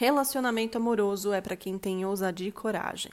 Relacionamento amoroso é para quem tem ousadia e coragem.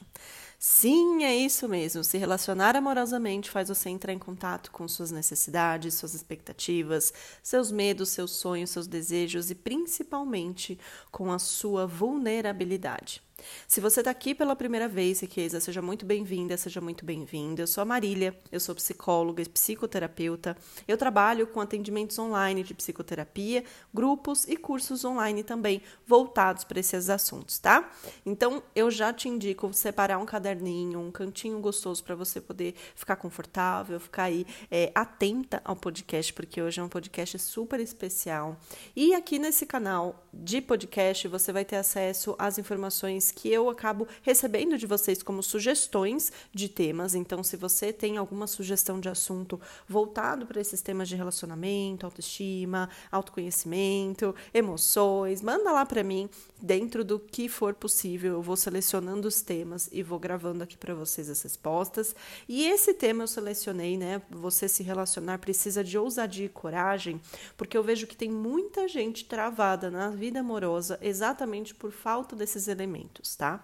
Sim, é isso mesmo. Se relacionar amorosamente faz você entrar em contato com suas necessidades, suas expectativas, seus medos, seus sonhos, seus desejos e principalmente com a sua vulnerabilidade. Se você está aqui pela primeira vez, Riqueza, seja muito bem-vinda, seja muito bem-vinda. Eu sou a Marília, eu sou psicóloga e psicoterapeuta. Eu trabalho com atendimentos online de psicoterapia, grupos e cursos online também voltados para esses assuntos, tá? Então, eu já te indico separar um caderninho, um cantinho gostoso para você poder ficar confortável, ficar aí é, atenta ao podcast, porque hoje é um podcast super especial. E aqui nesse canal de podcast você vai ter acesso às informações que eu acabo recebendo de vocês como sugestões de temas. Então, se você tem alguma sugestão de assunto voltado para esses temas de relacionamento, autoestima, autoconhecimento, emoções, manda lá para mim, dentro do que for possível. Eu vou selecionando os temas e vou gravando aqui para vocês as respostas. E esse tema eu selecionei, né? Você se relacionar precisa de ousadia e coragem, porque eu vejo que tem muita gente travada na vida amorosa exatamente por falta desses elementos tá?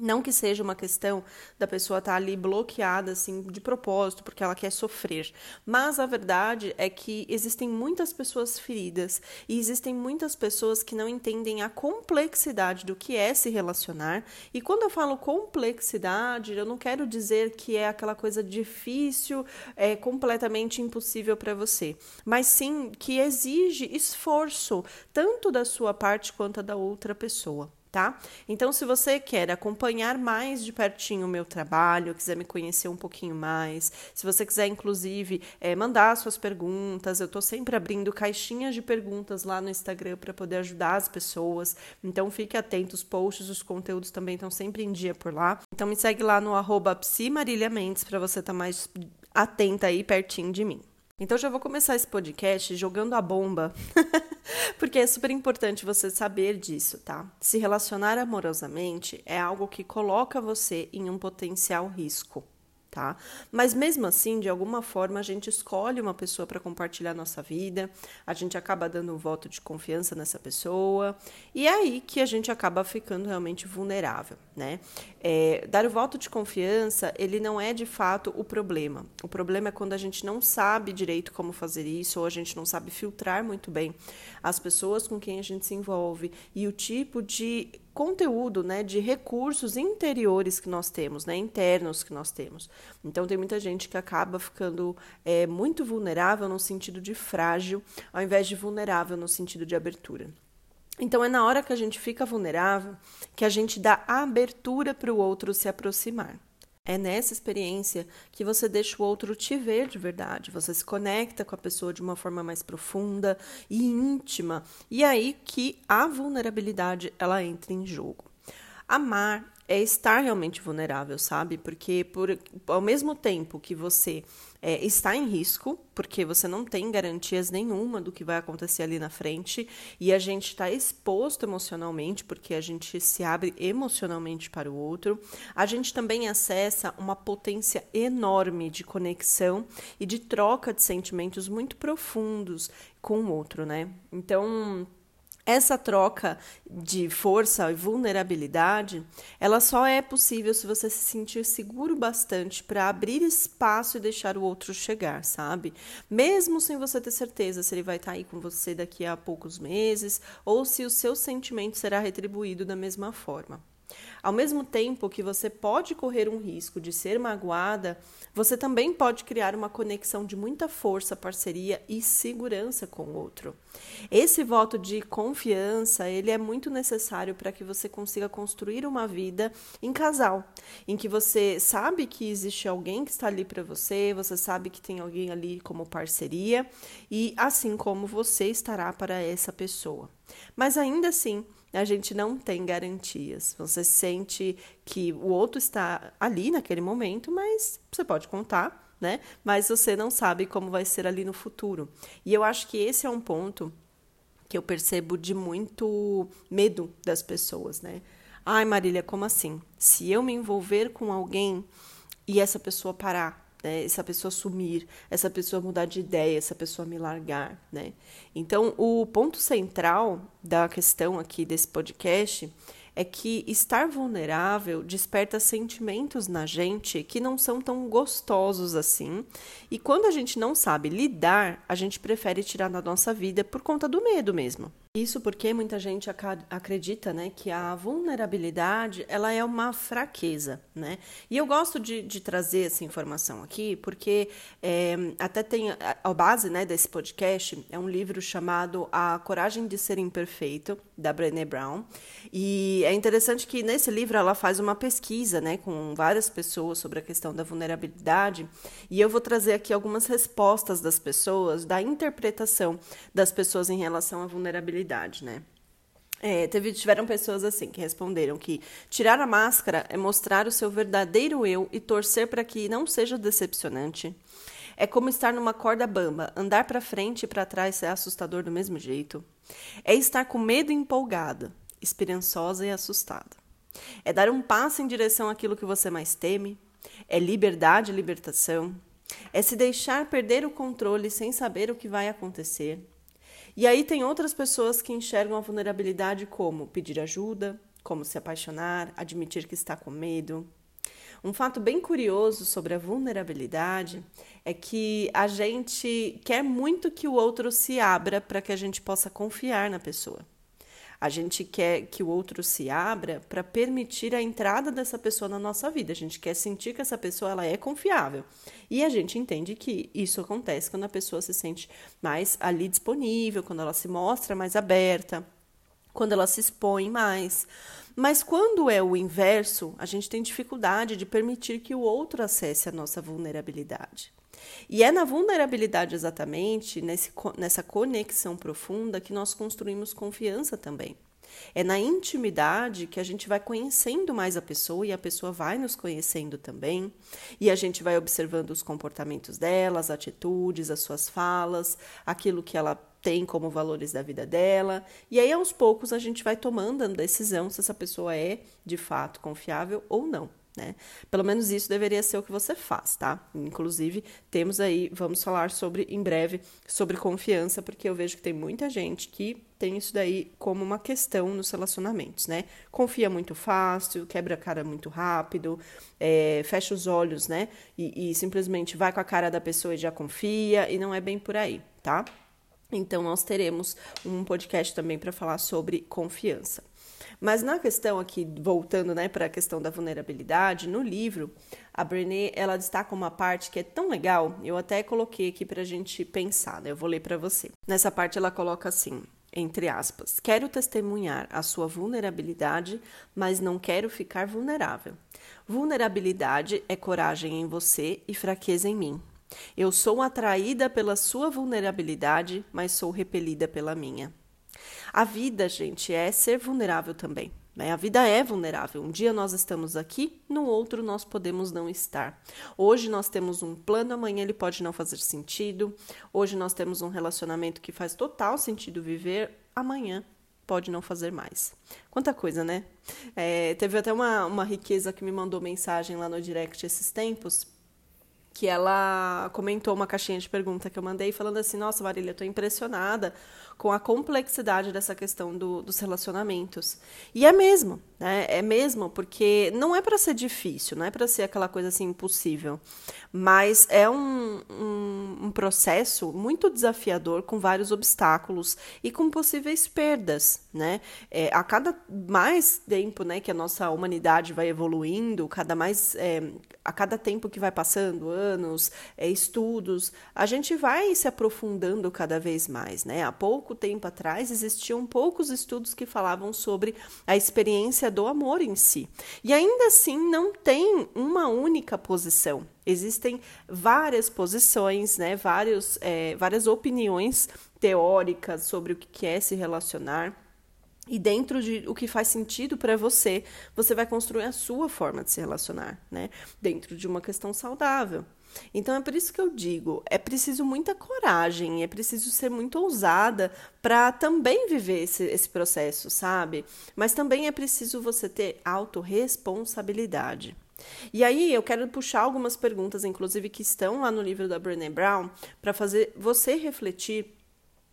Não que seja uma questão da pessoa estar tá ali bloqueada assim de propósito, porque ela quer sofrer, mas a verdade é que existem muitas pessoas feridas e existem muitas pessoas que não entendem a complexidade do que é se relacionar. E quando eu falo complexidade, eu não quero dizer que é aquela coisa difícil, é completamente impossível para você, mas sim que exige esforço tanto da sua parte quanto da outra pessoa tá? Então, se você quer acompanhar mais de pertinho o meu trabalho, quiser me conhecer um pouquinho mais, se você quiser, inclusive, é, mandar suas perguntas, eu estou sempre abrindo caixinhas de perguntas lá no Instagram para poder ajudar as pessoas. Então, fique atento, os posts, os conteúdos também estão sempre em dia por lá. Então, me segue lá no arroba Mendes para você estar tá mais atenta aí pertinho de mim. Então já vou começar esse podcast jogando a bomba, porque é super importante você saber disso, tá? Se relacionar amorosamente é algo que coloca você em um potencial risco tá? Mas mesmo assim, de alguma forma, a gente escolhe uma pessoa para compartilhar nossa vida, a gente acaba dando um voto de confiança nessa pessoa, e é aí que a gente acaba ficando realmente vulnerável, né? É, dar o voto de confiança, ele não é de fato o problema. O problema é quando a gente não sabe direito como fazer isso, ou a gente não sabe filtrar muito bem as pessoas com quem a gente se envolve e o tipo de conteúdo, né, de recursos interiores que nós temos, né, internos que nós temos. Então tem muita gente que acaba ficando é, muito vulnerável no sentido de frágil, ao invés de vulnerável no sentido de abertura. Então é na hora que a gente fica vulnerável que a gente dá abertura para o outro se aproximar. É nessa experiência que você deixa o outro te ver de verdade. Você se conecta com a pessoa de uma forma mais profunda e íntima. E aí que a vulnerabilidade ela entra em jogo. Amar é estar realmente vulnerável, sabe? Porque por, ao mesmo tempo que você é, está em risco, porque você não tem garantias nenhuma do que vai acontecer ali na frente, e a gente está exposto emocionalmente, porque a gente se abre emocionalmente para o outro, a gente também acessa uma potência enorme de conexão e de troca de sentimentos muito profundos com o outro, né? Então essa troca de força e vulnerabilidade, ela só é possível se você se sentir seguro bastante para abrir espaço e deixar o outro chegar, sabe? Mesmo sem você ter certeza se ele vai estar tá aí com você daqui a poucos meses ou se o seu sentimento será retribuído da mesma forma. Ao mesmo tempo que você pode correr um risco de ser magoada, você também pode criar uma conexão de muita força, parceria e segurança com o outro. Esse voto de confiança, ele é muito necessário para que você consiga construir uma vida em casal, em que você sabe que existe alguém que está ali para você, você sabe que tem alguém ali como parceria e assim como você estará para essa pessoa. Mas ainda assim, a gente não tem garantias. Você sente que o outro está ali naquele momento, mas você pode contar, né? Mas você não sabe como vai ser ali no futuro. E eu acho que esse é um ponto que eu percebo de muito medo das pessoas, né? Ai, Marília, como assim? Se eu me envolver com alguém e essa pessoa parar, né? Essa pessoa sumir, essa pessoa mudar de ideia, essa pessoa me largar, né? Então, o ponto central da questão aqui desse podcast é que estar vulnerável desperta sentimentos na gente que não são tão gostosos assim. E quando a gente não sabe lidar, a gente prefere tirar da nossa vida por conta do medo mesmo. Isso porque muita gente acredita, né, que a vulnerabilidade ela é uma fraqueza, né? E eu gosto de, de trazer essa informação aqui porque é, até tem a, a, base, né, desse podcast é um livro chamado A Coragem de Ser Imperfeito da Brené Brown e é interessante que nesse livro ela faz uma pesquisa, né, com várias pessoas sobre a questão da vulnerabilidade e eu vou trazer aqui algumas respostas das pessoas da interpretação das pessoas em relação à vulnerabilidade né? É, teve, tiveram pessoas assim que responderam que tirar a máscara é mostrar o seu verdadeiro eu e torcer para que não seja decepcionante. É como estar numa corda bamba, andar para frente e para trás é assustador do mesmo jeito. É estar com medo e empolgada, esperançosa e assustada. É dar um passo em direção àquilo que você mais teme. É liberdade e libertação. É se deixar perder o controle sem saber o que vai acontecer. E aí tem outras pessoas que enxergam a vulnerabilidade como pedir ajuda, como se apaixonar, admitir que está com medo. Um fato bem curioso sobre a vulnerabilidade é que a gente quer muito que o outro se abra para que a gente possa confiar na pessoa. A gente quer que o outro se abra para permitir a entrada dessa pessoa na nossa vida. A gente quer sentir que essa pessoa ela é confiável. E a gente entende que isso acontece quando a pessoa se sente mais ali disponível, quando ela se mostra mais aberta, quando ela se expõe mais. Mas quando é o inverso, a gente tem dificuldade de permitir que o outro acesse a nossa vulnerabilidade. E é na vulnerabilidade exatamente, nesse, nessa conexão profunda, que nós construímos confiança também. É na intimidade que a gente vai conhecendo mais a pessoa e a pessoa vai nos conhecendo também. E a gente vai observando os comportamentos dela, as atitudes, as suas falas, aquilo que ela tem como valores da vida dela. E aí, aos poucos, a gente vai tomando a decisão se essa pessoa é de fato confiável ou não né? Pelo menos isso deveria ser o que você faz, tá? Inclusive, temos aí, vamos falar sobre em breve sobre confiança, porque eu vejo que tem muita gente que tem isso daí como uma questão nos relacionamentos, né? Confia muito fácil, quebra a cara muito rápido, é, fecha os olhos, né? E, e simplesmente vai com a cara da pessoa e já confia, e não é bem por aí, tá? Então, nós teremos um podcast também para falar sobre confiança. Mas na questão aqui, voltando né, para a questão da vulnerabilidade, no livro, a Brené ela destaca uma parte que é tão legal, eu até coloquei aqui para a gente pensar, né? eu vou ler para você. Nessa parte ela coloca assim, entre aspas, quero testemunhar a sua vulnerabilidade, mas não quero ficar vulnerável. Vulnerabilidade é coragem em você e fraqueza em mim. Eu sou atraída pela sua vulnerabilidade, mas sou repelida pela minha. A vida, gente, é ser vulnerável também. Né? A vida é vulnerável. Um dia nós estamos aqui, no outro nós podemos não estar. Hoje nós temos um plano, amanhã ele pode não fazer sentido. Hoje nós temos um relacionamento que faz total sentido viver, amanhã pode não fazer mais. Quanta coisa, né? É, teve até uma, uma riqueza que me mandou mensagem lá no direct esses tempos que ela comentou uma caixinha de pergunta que eu mandei falando assim: Nossa, Marília, eu tô impressionada com a complexidade dessa questão do, dos relacionamentos. E é mesmo, né? É mesmo, porque não é para ser difícil, não é para ser aquela coisa assim impossível, mas é um, um, um processo muito desafiador, com vários obstáculos e com possíveis perdas, né? É, a cada mais tempo, né, que a nossa humanidade vai evoluindo, cada mais é, a cada tempo que vai passando, anos, é, estudos, a gente vai se aprofundando cada vez mais, né? Há pouco tempo atrás existiam poucos estudos que falavam sobre a experiência do amor em si. E ainda assim não tem uma única posição. Existem várias posições, né? Vários, é, várias opiniões teóricas sobre o que é se relacionar. E dentro de o que faz sentido para você, você vai construir a sua forma de se relacionar, né? Dentro de uma questão saudável. Então é por isso que eu digo, é preciso muita coragem, é preciso ser muito ousada para também viver esse, esse processo, sabe? Mas também é preciso você ter autorresponsabilidade. E aí eu quero puxar algumas perguntas, inclusive que estão lá no livro da Brené Brown, para fazer você refletir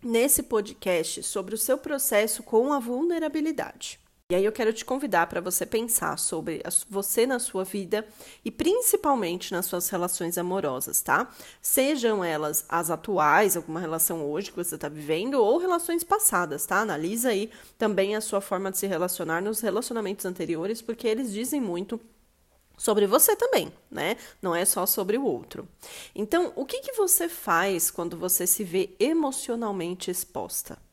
nesse podcast sobre o seu processo com a vulnerabilidade. E aí eu quero te convidar para você pensar sobre você na sua vida e principalmente nas suas relações amorosas, tá? Sejam elas as atuais, alguma relação hoje que você está vivendo, ou relações passadas, tá? Analisa aí também a sua forma de se relacionar nos relacionamentos anteriores, porque eles dizem muito sobre você também, né? Não é só sobre o outro. Então, o que, que você faz quando você se vê emocionalmente exposta?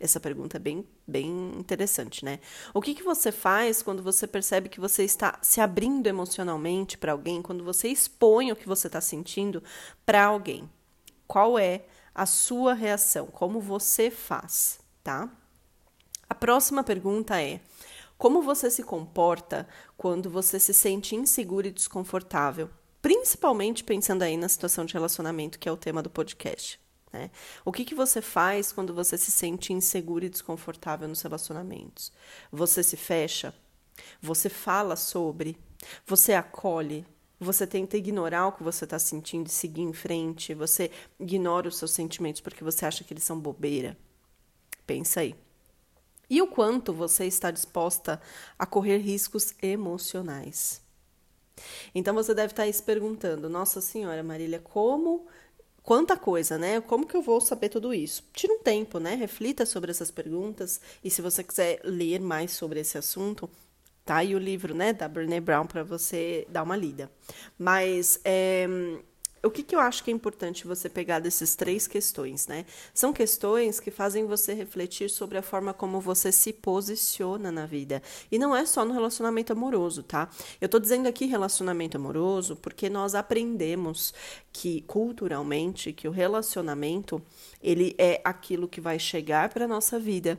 Essa pergunta é bem, bem interessante, né? O que, que você faz quando você percebe que você está se abrindo emocionalmente para alguém, quando você expõe o que você está sentindo para alguém? Qual é a sua reação? Como você faz, tá? A próxima pergunta é: como você se comporta quando você se sente inseguro e desconfortável? Principalmente pensando aí na situação de relacionamento, que é o tema do podcast. Né? O que, que você faz quando você se sente inseguro e desconfortável nos relacionamentos? Você se fecha? Você fala sobre? Você acolhe? Você tenta ignorar o que você está sentindo e seguir em frente? Você ignora os seus sentimentos porque você acha que eles são bobeira? Pensa aí. E o quanto você está disposta a correr riscos emocionais? Então você deve estar aí se perguntando: Nossa Senhora Marília, como quanta coisa, né? Como que eu vou saber tudo isso? Tira um tempo, né? Reflita sobre essas perguntas e se você quiser ler mais sobre esse assunto, tá aí o livro, né, da Brené Brown para você dar uma lida. Mas é, o que, que eu acho que é importante você pegar dessas três questões, né? São questões que fazem você refletir sobre a forma como você se posiciona na vida. E não é só no relacionamento amoroso, tá? Eu tô dizendo aqui relacionamento amoroso porque nós aprendemos que culturalmente que o relacionamento ele é aquilo que vai chegar para nossa vida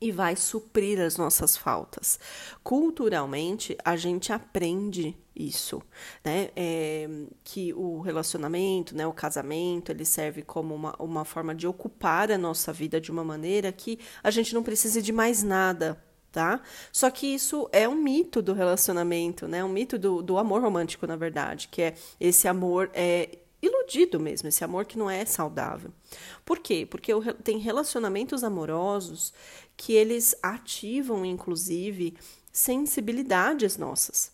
e vai suprir as nossas faltas. Culturalmente, a gente aprende isso, né? É, que o relacionamento, né, o casamento, ele serve como uma, uma forma de ocupar a nossa vida de uma maneira que a gente não precise de mais nada. Tá? Só que isso é um mito do relacionamento, né? Um mito do, do amor romântico, na verdade, que é esse amor é, iludido mesmo, esse amor que não é saudável. Por quê? Porque tem relacionamentos amorosos que eles ativam, inclusive, sensibilidades nossas.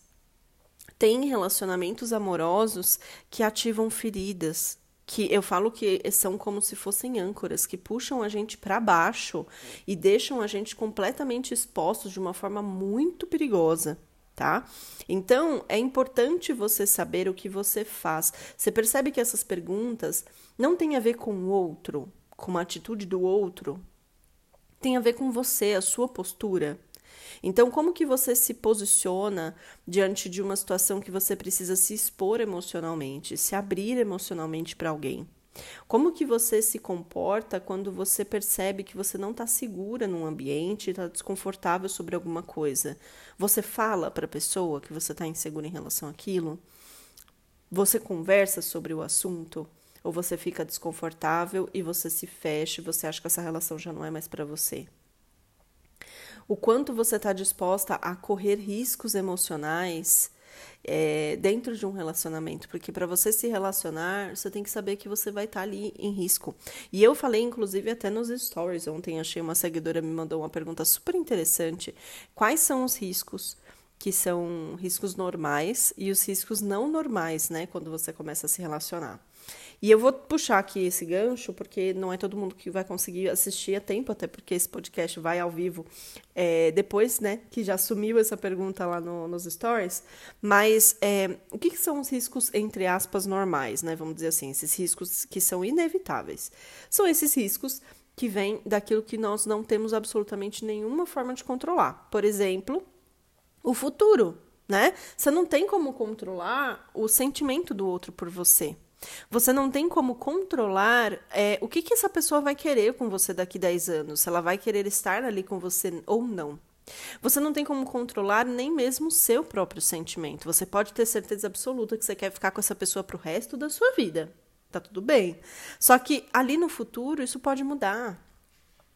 Tem relacionamentos amorosos que ativam feridas, que eu falo que são como se fossem âncoras que puxam a gente para baixo e deixam a gente completamente expostos de uma forma muito perigosa, tá? Então, é importante você saber o que você faz. Você percebe que essas perguntas não têm a ver com o outro, com a atitude do outro, tem a ver com você, a sua postura. Então, como que você se posiciona diante de uma situação que você precisa se expor emocionalmente, se abrir emocionalmente para alguém? Como que você se comporta quando você percebe que você não está segura num ambiente, está desconfortável sobre alguma coisa? Você fala para a pessoa que você está insegura em relação àquilo? Você conversa sobre o assunto? ou você fica desconfortável e você se fecha e você acha que essa relação já não é mais para você. O quanto você está disposta a correr riscos emocionais é, dentro de um relacionamento, porque para você se relacionar, você tem que saber que você vai estar tá ali em risco. E eu falei, inclusive, até nos stories ontem, achei uma seguidora me mandou uma pergunta super interessante: quais são os riscos? que são riscos normais e os riscos não normais, né, quando você começa a se relacionar. E eu vou puxar aqui esse gancho, porque não é todo mundo que vai conseguir assistir a tempo, até porque esse podcast vai ao vivo é, depois, né? Que já sumiu essa pergunta lá no, nos stories. Mas é, o que, que são os riscos, entre aspas, normais, né? Vamos dizer assim, esses riscos que são inevitáveis. São esses riscos que vêm daquilo que nós não temos absolutamente nenhuma forma de controlar. Por exemplo, o futuro, né? Você não tem como controlar o sentimento do outro por você. Você não tem como controlar é, o que, que essa pessoa vai querer com você daqui 10 anos, se ela vai querer estar ali com você ou não. Você não tem como controlar nem mesmo o seu próprio sentimento. Você pode ter certeza absoluta que você quer ficar com essa pessoa para o resto da sua vida. Tá tudo bem. Só que ali no futuro isso pode mudar.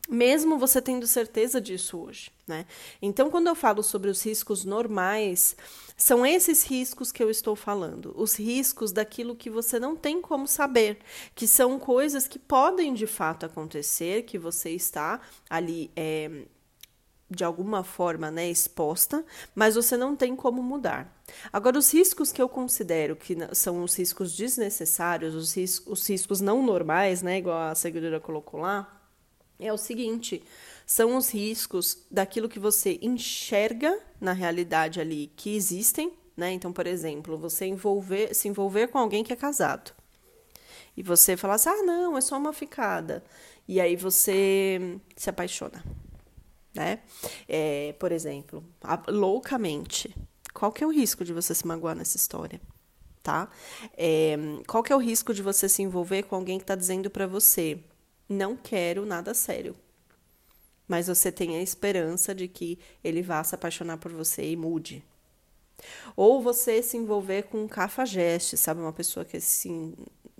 mesmo você tendo certeza disso hoje, né? Então, quando eu falo sobre os riscos normais, são esses riscos que eu estou falando, os riscos daquilo que você não tem como saber, que são coisas que podem de fato acontecer, que você está ali é, de alguma forma né, exposta, mas você não tem como mudar. Agora, os riscos que eu considero que são os riscos desnecessários, os, ris os riscos não normais, né, igual a seguidora colocou lá, é o seguinte: são os riscos daquilo que você enxerga na realidade ali que existem, né? Então, por exemplo, você envolver, se envolver com alguém que é casado. E você falar assim: "Ah, não, é só uma ficada". E aí você se apaixona, né? É, por exemplo, loucamente. Qual que é o risco de você se magoar nessa história? Tá? É, qual que é o risco de você se envolver com alguém que está dizendo para você: "Não quero nada sério"? Mas você tem a esperança de que ele vá se apaixonar por você e mude. Ou você se envolver com um cafajeste, sabe? Uma pessoa que assim,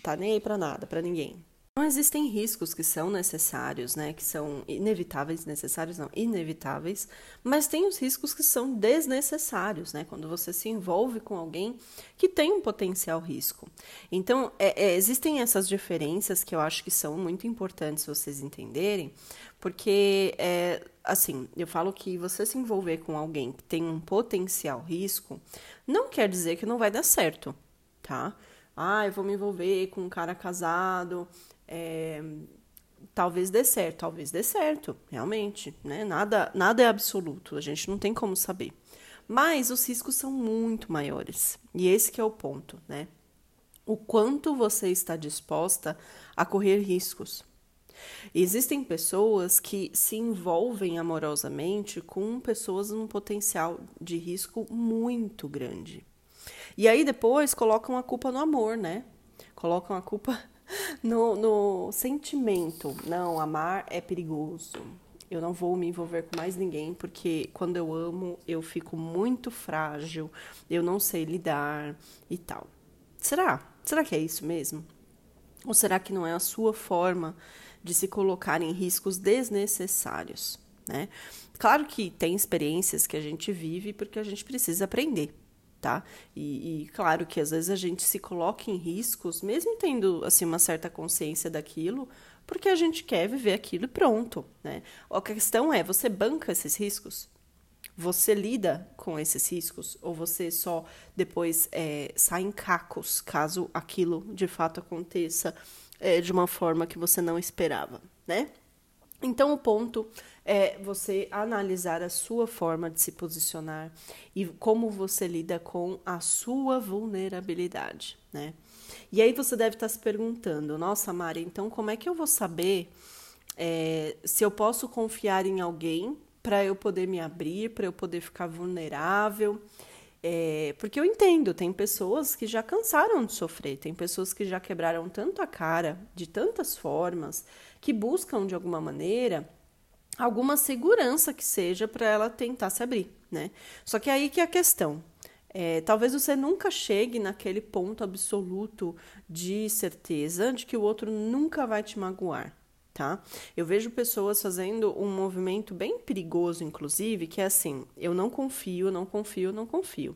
tá nem aí pra nada, para ninguém. Não existem riscos que são necessários, né? Que são inevitáveis, necessários não, inevitáveis, mas tem os riscos que são desnecessários, né? Quando você se envolve com alguém que tem um potencial risco. Então, é, é, existem essas diferenças que eu acho que são muito importantes vocês entenderem, porque, é, assim, eu falo que você se envolver com alguém que tem um potencial risco não quer dizer que não vai dar certo, tá? Ah, eu vou me envolver com um cara casado é, talvez dê certo, talvez dê certo, realmente, né? Nada, nada é absoluto, a gente não tem como saber. Mas os riscos são muito maiores. E esse que é o ponto, né? O quanto você está disposta a correr riscos. Existem pessoas que se envolvem amorosamente com pessoas num potencial de risco muito grande. E aí depois colocam a culpa no amor, né? Colocam a culpa no, no sentimento. Não, amar é perigoso. Eu não vou me envolver com mais ninguém porque quando eu amo eu fico muito frágil, eu não sei lidar e tal. Será? Será que é isso mesmo? Ou será que não é a sua forma de se colocar em riscos desnecessários? Né? Claro que tem experiências que a gente vive porque a gente precisa aprender tá? E, e, claro que às vezes a gente se coloca em riscos, mesmo tendo assim uma certa consciência daquilo, porque a gente quer viver aquilo e pronto, né? A questão é, você banca esses riscos? Você lida com esses riscos ou você só depois é, sai em cacos caso aquilo de fato aconteça é, de uma forma que você não esperava, né? Então, o ponto é você analisar a sua forma de se posicionar e como você lida com a sua vulnerabilidade, né? E aí você deve estar se perguntando, nossa, Mari, então como é que eu vou saber é, se eu posso confiar em alguém para eu poder me abrir, para eu poder ficar vulnerável? É, porque eu entendo, tem pessoas que já cansaram de sofrer, tem pessoas que já quebraram tanto a cara de tantas formas, que buscam de alguma maneira alguma segurança que seja para ela tentar se abrir, né? Só que aí que é a questão. É, talvez você nunca chegue naquele ponto absoluto de certeza de que o outro nunca vai te magoar, tá? Eu vejo pessoas fazendo um movimento bem perigoso, inclusive, que é assim: eu não confio, não confio, não confio.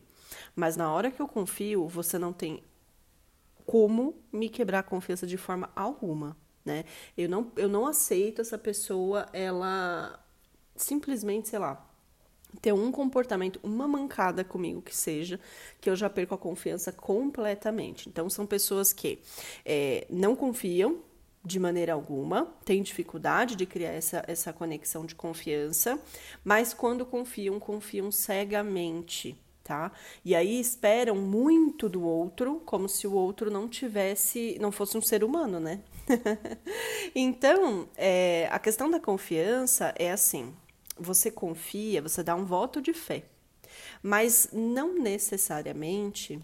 Mas na hora que eu confio, você não tem como me quebrar a confiança de forma alguma, né? Eu não, eu não aceito essa pessoa, ela simplesmente, sei lá, ter um comportamento, uma mancada comigo que seja, que eu já perco a confiança completamente. Então, são pessoas que é, não confiam, de maneira alguma, tem dificuldade de criar essa, essa conexão de confiança, mas quando confiam, confiam cegamente, tá? E aí esperam muito do outro, como se o outro não tivesse, não fosse um ser humano, né? então, é, a questão da confiança é assim: você confia, você dá um voto de fé, mas não necessariamente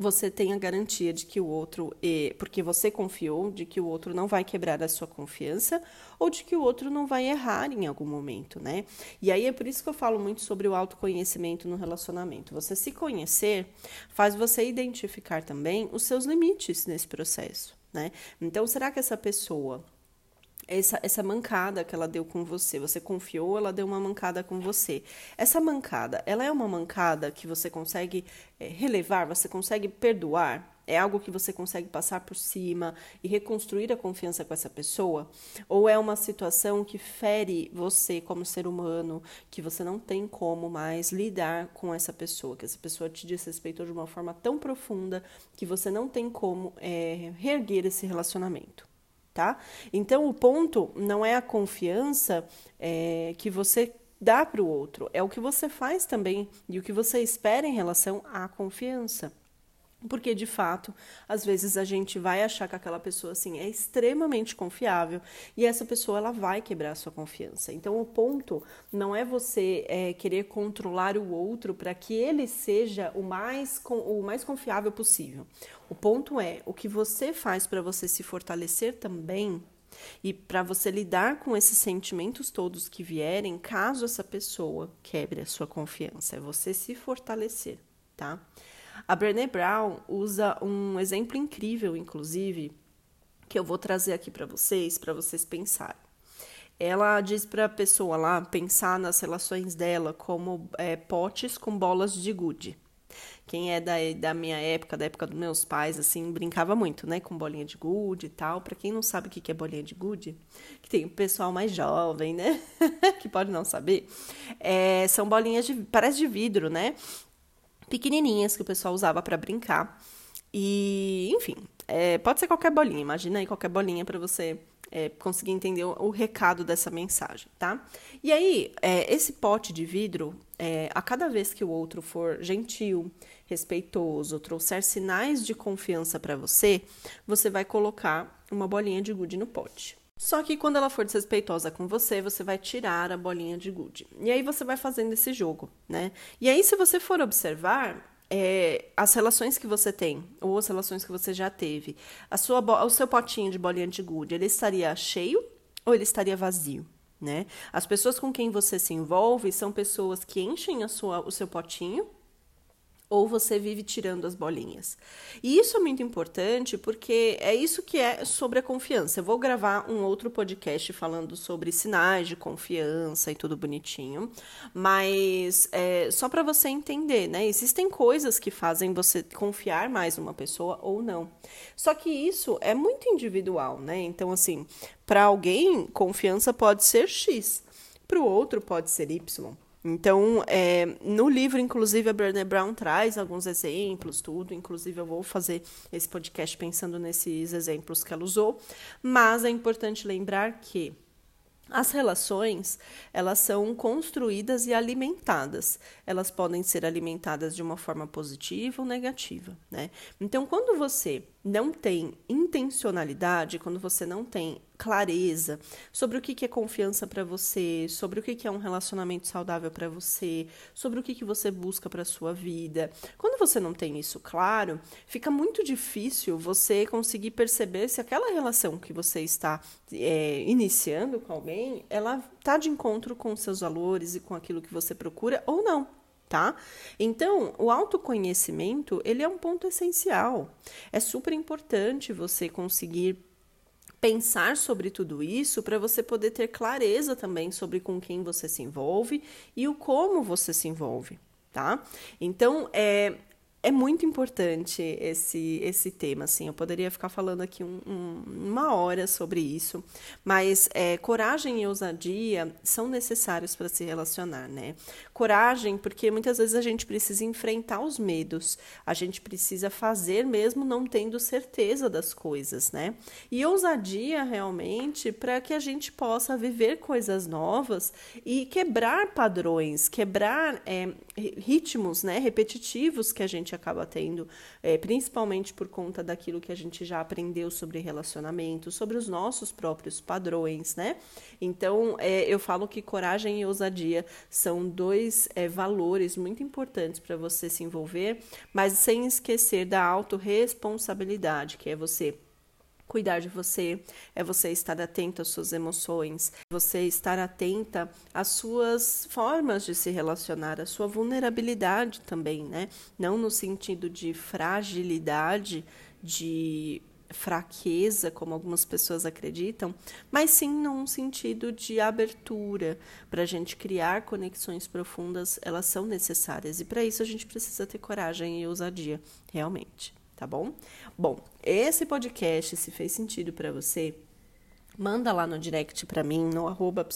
você tem a garantia de que o outro, porque você confiou, de que o outro não vai quebrar a sua confiança ou de que o outro não vai errar em algum momento, né? E aí é por isso que eu falo muito sobre o autoconhecimento no relacionamento. Você se conhecer faz você identificar também os seus limites nesse processo, né? Então, será que essa pessoa essa, essa mancada que ela deu com você. Você confiou, ela deu uma mancada com você. Essa mancada, ela é uma mancada que você consegue é, relevar, você consegue perdoar? É algo que você consegue passar por cima e reconstruir a confiança com essa pessoa? Ou é uma situação que fere você como ser humano, que você não tem como mais lidar com essa pessoa, que essa pessoa te desrespeitou de uma forma tão profunda que você não tem como é, reerguer esse relacionamento? tá? Então, o ponto não é a confiança é, que você dá para o outro, é o que você faz também e o que você espera em relação à confiança. Porque, de fato, às vezes a gente vai achar que aquela pessoa assim é extremamente confiável e essa pessoa ela vai quebrar a sua confiança. Então, o ponto não é você é, querer controlar o outro para que ele seja o mais, o mais confiável possível. O ponto é o que você faz para você se fortalecer também e para você lidar com esses sentimentos todos que vierem, caso essa pessoa quebre a sua confiança. É você se fortalecer, tá? A Brené Brown usa um exemplo incrível, inclusive, que eu vou trazer aqui para vocês, para vocês pensarem. Ela diz para a pessoa lá pensar nas relações dela como é, potes com bolas de gude. Quem é da, da minha época, da época dos meus pais, assim, brincava muito, né? Com bolinha de gude e tal. Para quem não sabe o que é bolinha de gude, que tem o pessoal mais jovem, né? que pode não saber. É, são bolinhas de. parece de vidro, né? Pequenininhas que o pessoal usava para brincar. E, enfim, é, pode ser qualquer bolinha. Imagina aí qualquer bolinha para você é, conseguir entender o, o, recado dessa mensagem, tá? E aí, é, esse pote de vidro, é, a cada vez que o outro for gentil, respeitoso, trouxer sinais de confiança para você, você vai colocar uma bolinha de gude no pote. Só que quando ela for desrespeitosa com você, você vai tirar a bolinha de gude. E aí você vai fazendo esse jogo, né? E aí, se você for observar, é, as relações que você tem, ou as relações que você já teve, a sua, o seu potinho de bolinha de gude, ele estaria cheio ou ele estaria vazio? Né? As pessoas com quem você se envolve são pessoas que enchem a sua, o seu potinho ou você vive tirando as bolinhas. E isso é muito importante porque é isso que é sobre a confiança. Eu vou gravar um outro podcast falando sobre sinais de confiança e tudo bonitinho, mas é, só para você entender, né? Existem coisas que fazem você confiar mais numa pessoa ou não. Só que isso é muito individual, né? Então, assim, para alguém, confiança pode ser X, para o outro pode ser Y. Então, é, no livro, inclusive, a Brené Brown traz alguns exemplos, tudo. Inclusive, eu vou fazer esse podcast pensando nesses exemplos que ela usou. Mas é importante lembrar que as relações, elas são construídas e alimentadas. Elas podem ser alimentadas de uma forma positiva ou negativa, né? Então, quando você não tem intencionalidade, quando você não tem clareza sobre o que é confiança para você, sobre o que é um relacionamento saudável para você, sobre o que você busca para sua vida. Quando você não tem isso claro, fica muito difícil você conseguir perceber se aquela relação que você está é, iniciando com alguém, ela está de encontro com seus valores e com aquilo que você procura ou não tá? Então, o autoconhecimento, ele é um ponto essencial. É super importante você conseguir pensar sobre tudo isso para você poder ter clareza também sobre com quem você se envolve e o como você se envolve, tá? Então, é, é muito importante esse, esse tema, assim, eu poderia ficar falando aqui um, um, uma hora sobre isso, mas é, coragem e ousadia são necessários para se relacionar, né? Coragem, porque muitas vezes a gente precisa enfrentar os medos, a gente precisa fazer mesmo não tendo certeza das coisas, né? E ousadia realmente para que a gente possa viver coisas novas e quebrar padrões, quebrar é, ritmos, né, repetitivos que a gente gente acaba tendo, é, principalmente por conta daquilo que a gente já aprendeu sobre relacionamento, sobre os nossos próprios padrões, né? Então, é, eu falo que coragem e ousadia são dois é, valores muito importantes para você se envolver, mas sem esquecer da autorresponsabilidade, que é você Cuidar de você é você estar atento às suas emoções, você estar atenta às suas formas de se relacionar, à sua vulnerabilidade também, né? Não no sentido de fragilidade, de fraqueza, como algumas pessoas acreditam, mas sim num sentido de abertura. Para a gente criar conexões profundas, elas são necessárias. E para isso a gente precisa ter coragem e ousadia, realmente. Tá bom? Bom, esse podcast, se fez sentido para você, manda lá no direct para mim, no arroba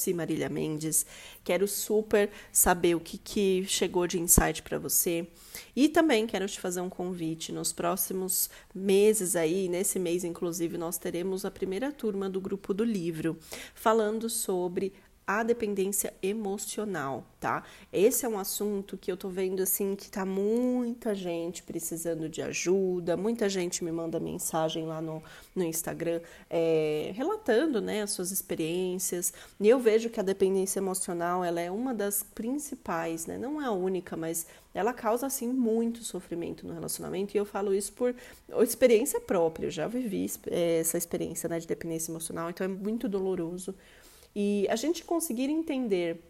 Mendes. Quero super saber o que, que chegou de insight para você. E também quero te fazer um convite. Nos próximos meses aí, nesse mês inclusive, nós teremos a primeira turma do grupo do livro, falando sobre a dependência emocional, tá? Esse é um assunto que eu tô vendo assim que tá muita gente precisando de ajuda, muita gente me manda mensagem lá no, no Instagram é, relatando né, as suas experiências. E eu vejo que a dependência emocional ela é uma das principais, né? Não é a única, mas ela causa assim muito sofrimento no relacionamento. E eu falo isso por experiência própria. Eu já vivi é, essa experiência né, de dependência emocional, então é muito doloroso. E a gente conseguir entender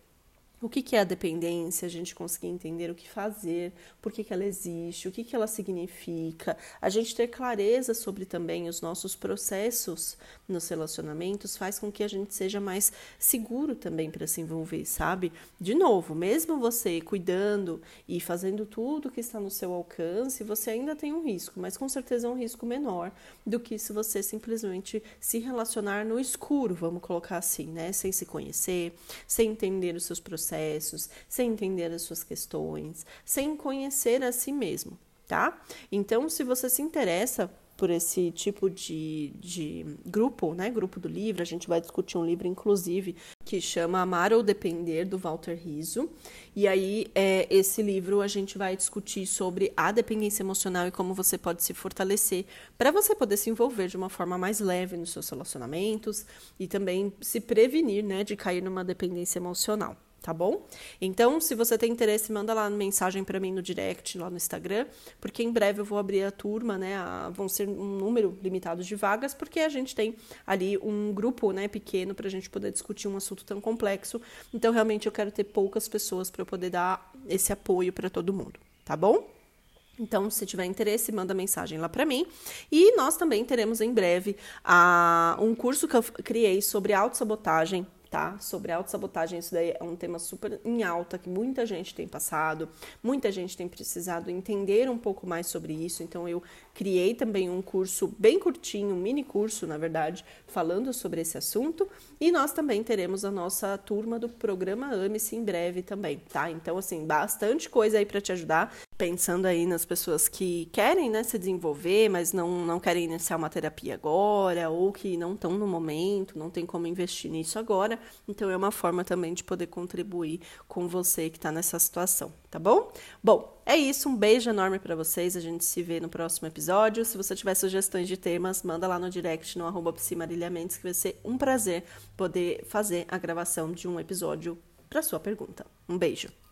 o que, que é a dependência, a gente conseguir entender o que fazer, por que, que ela existe, o que, que ela significa, a gente ter clareza sobre também os nossos processos nos relacionamentos faz com que a gente seja mais seguro também para se envolver, sabe? De novo, mesmo você cuidando e fazendo tudo que está no seu alcance, você ainda tem um risco, mas com certeza é um risco menor do que se você simplesmente se relacionar no escuro, vamos colocar assim, né? Sem se conhecer, sem entender os seus processos processos, sem entender as suas questões, sem conhecer a si mesmo, tá? Então, se você se interessa por esse tipo de, de grupo, né? Grupo do livro, a gente vai discutir um livro, inclusive, que chama Amar ou Depender, do Walter Rizzo. E aí, é, esse livro a gente vai discutir sobre a dependência emocional e como você pode se fortalecer para você poder se envolver de uma forma mais leve nos seus relacionamentos e também se prevenir, né, de cair numa dependência emocional tá bom? Então, se você tem interesse, manda lá mensagem para mim no direct, lá no Instagram, porque em breve eu vou abrir a turma, né? A, vão ser um número limitado de vagas, porque a gente tem ali um grupo, né, pequeno para a gente poder discutir um assunto tão complexo. Então, realmente eu quero ter poucas pessoas para eu poder dar esse apoio para todo mundo, tá bom? Então, se tiver interesse, manda mensagem lá para mim. E nós também teremos em breve a, um curso que eu criei sobre autossabotagem tá? Sobre autossabotagem, isso daí é um tema super em alta que muita gente tem passado, muita gente tem precisado entender um pouco mais sobre isso. Então eu criei também um curso bem curtinho, um mini curso, na verdade, falando sobre esse assunto, e nós também teremos a nossa turma do programa Ame-se em breve também, tá? Então assim, bastante coisa aí para te ajudar pensando aí nas pessoas que querem né, se desenvolver, mas não, não querem iniciar uma terapia agora, ou que não estão no momento, não tem como investir nisso agora. Então, é uma forma também de poder contribuir com você que está nessa situação, tá bom? Bom, é isso. Um beijo enorme para vocês. A gente se vê no próximo episódio. Se você tiver sugestões de temas, manda lá no direct no arroba Mendes, que vai ser um prazer poder fazer a gravação de um episódio para sua pergunta. Um beijo.